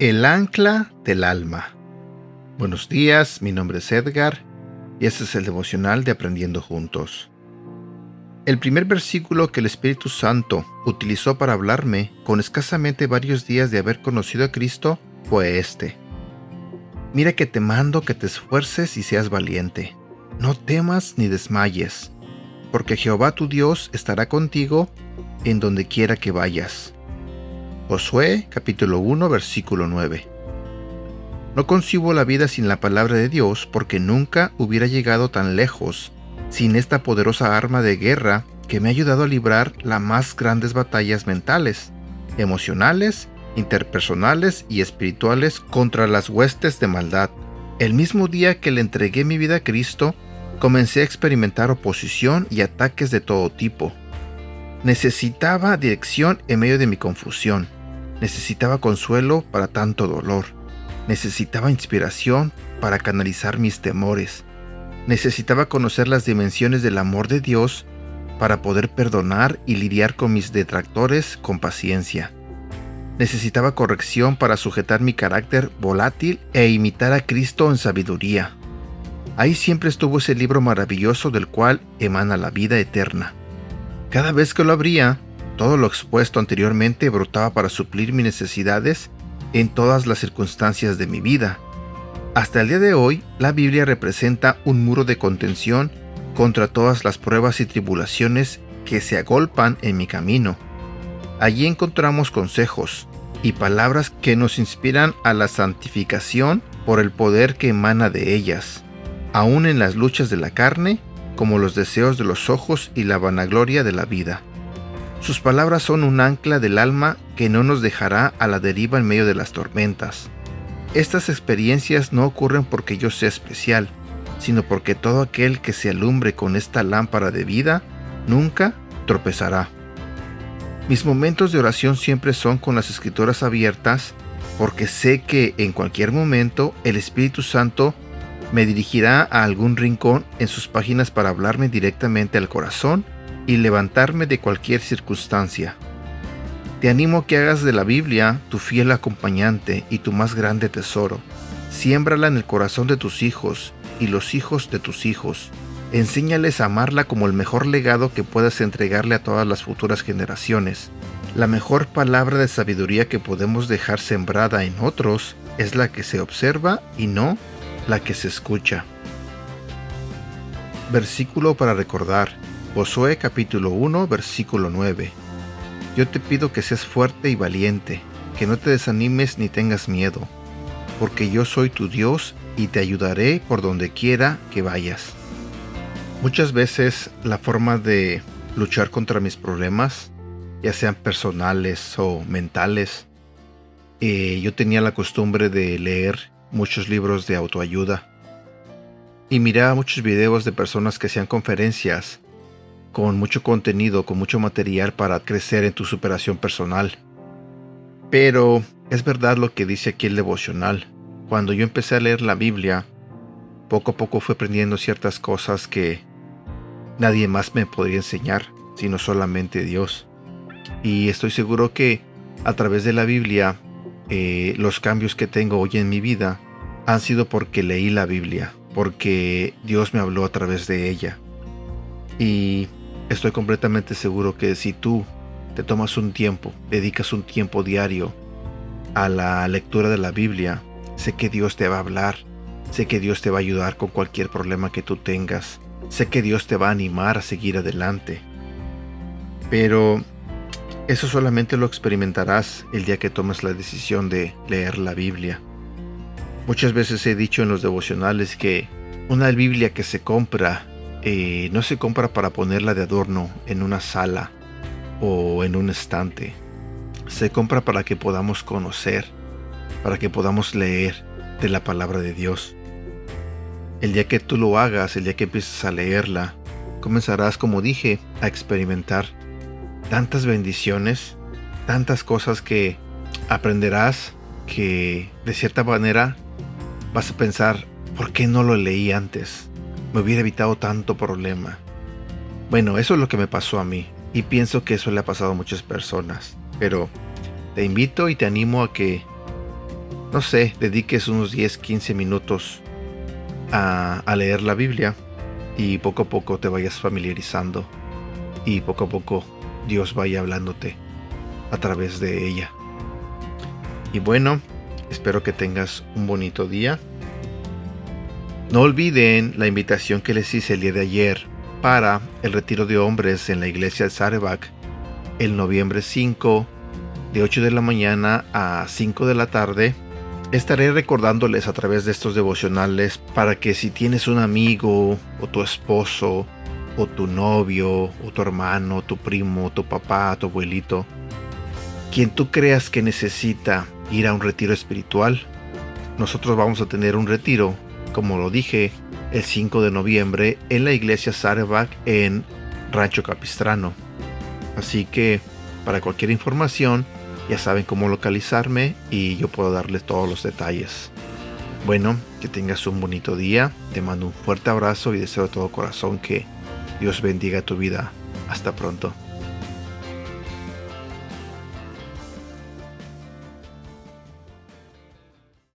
El ancla del alma. Buenos días, mi nombre es Edgar y este es el devocional de Aprendiendo Juntos. El primer versículo que el Espíritu Santo utilizó para hablarme con escasamente varios días de haber conocido a Cristo fue este. Mira que te mando que te esfuerces y seas valiente. No temas ni desmayes, porque Jehová tu Dios estará contigo en donde quiera que vayas. Josué capítulo 1 versículo 9. No concibo la vida sin la palabra de Dios porque nunca hubiera llegado tan lejos sin esta poderosa arma de guerra que me ha ayudado a librar las más grandes batallas mentales, emocionales, interpersonales y espirituales contra las huestes de maldad. El mismo día que le entregué mi vida a Cristo, comencé a experimentar oposición y ataques de todo tipo. Necesitaba dirección en medio de mi confusión Necesitaba consuelo para tanto dolor. Necesitaba inspiración para canalizar mis temores. Necesitaba conocer las dimensiones del amor de Dios para poder perdonar y lidiar con mis detractores con paciencia. Necesitaba corrección para sujetar mi carácter volátil e imitar a Cristo en sabiduría. Ahí siempre estuvo ese libro maravilloso del cual emana la vida eterna. Cada vez que lo abría, todo lo expuesto anteriormente brotaba para suplir mis necesidades en todas las circunstancias de mi vida. Hasta el día de hoy, la Biblia representa un muro de contención contra todas las pruebas y tribulaciones que se agolpan en mi camino. Allí encontramos consejos y palabras que nos inspiran a la santificación por el poder que emana de ellas, aun en las luchas de la carne, como los deseos de los ojos y la vanagloria de la vida. Sus palabras son un ancla del alma que no nos dejará a la deriva en medio de las tormentas. Estas experiencias no ocurren porque yo sea especial, sino porque todo aquel que se alumbre con esta lámpara de vida nunca tropezará. Mis momentos de oración siempre son con las escrituras abiertas porque sé que en cualquier momento el Espíritu Santo me dirigirá a algún rincón en sus páginas para hablarme directamente al corazón y levantarme de cualquier circunstancia. Te animo a que hagas de la Biblia tu fiel acompañante y tu más grande tesoro. Siémbrala en el corazón de tus hijos y los hijos de tus hijos. Enséñales a amarla como el mejor legado que puedas entregarle a todas las futuras generaciones. La mejor palabra de sabiduría que podemos dejar sembrada en otros es la que se observa y no la que se escucha. Versículo para recordar. Josué capítulo 1 versículo 9. Yo te pido que seas fuerte y valiente, que no te desanimes ni tengas miedo, porque yo soy tu Dios y te ayudaré por donde quiera que vayas. Muchas veces la forma de luchar contra mis problemas, ya sean personales o mentales, eh, yo tenía la costumbre de leer muchos libros de autoayuda y miraba muchos videos de personas que hacían conferencias con mucho contenido, con mucho material para crecer en tu superación personal. Pero es verdad lo que dice aquí el devocional. Cuando yo empecé a leer la Biblia, poco a poco fui aprendiendo ciertas cosas que nadie más me podría enseñar, sino solamente Dios. Y estoy seguro que a través de la Biblia, eh, los cambios que tengo hoy en mi vida han sido porque leí la Biblia, porque Dios me habló a través de ella. Y Estoy completamente seguro que si tú te tomas un tiempo, dedicas un tiempo diario a la lectura de la Biblia, sé que Dios te va a hablar, sé que Dios te va a ayudar con cualquier problema que tú tengas, sé que Dios te va a animar a seguir adelante. Pero eso solamente lo experimentarás el día que tomes la decisión de leer la Biblia. Muchas veces he dicho en los devocionales que una Biblia que se compra eh, no se compra para ponerla de adorno en una sala o en un estante. Se compra para que podamos conocer, para que podamos leer de la palabra de Dios. El día que tú lo hagas, el día que empieces a leerla, comenzarás, como dije, a experimentar tantas bendiciones, tantas cosas que aprenderás que de cierta manera vas a pensar, ¿por qué no lo leí antes? Me hubiera evitado tanto problema. Bueno, eso es lo que me pasó a mí y pienso que eso le ha pasado a muchas personas. Pero te invito y te animo a que no sé, dediques unos 10, 15 minutos a, a leer la Biblia y poco a poco te vayas familiarizando y poco a poco Dios vaya hablándote a través de ella. Y bueno, espero que tengas un bonito día. No olviden la invitación que les hice el día de ayer para el retiro de hombres en la iglesia de Sarebak el noviembre 5 de 8 de la mañana a 5 de la tarde. Estaré recordándoles a través de estos devocionales para que si tienes un amigo o tu esposo o tu novio o tu hermano, tu primo, tu papá, tu abuelito, quien tú creas que necesita ir a un retiro espiritual, nosotros vamos a tener un retiro, como lo dije, el 5 de noviembre en la iglesia Sarebak en Rancho Capistrano. Así que para cualquier información ya saben cómo localizarme y yo puedo darles todos los detalles. Bueno, que tengas un bonito día, te mando un fuerte abrazo y deseo de todo corazón que Dios bendiga tu vida. Hasta pronto.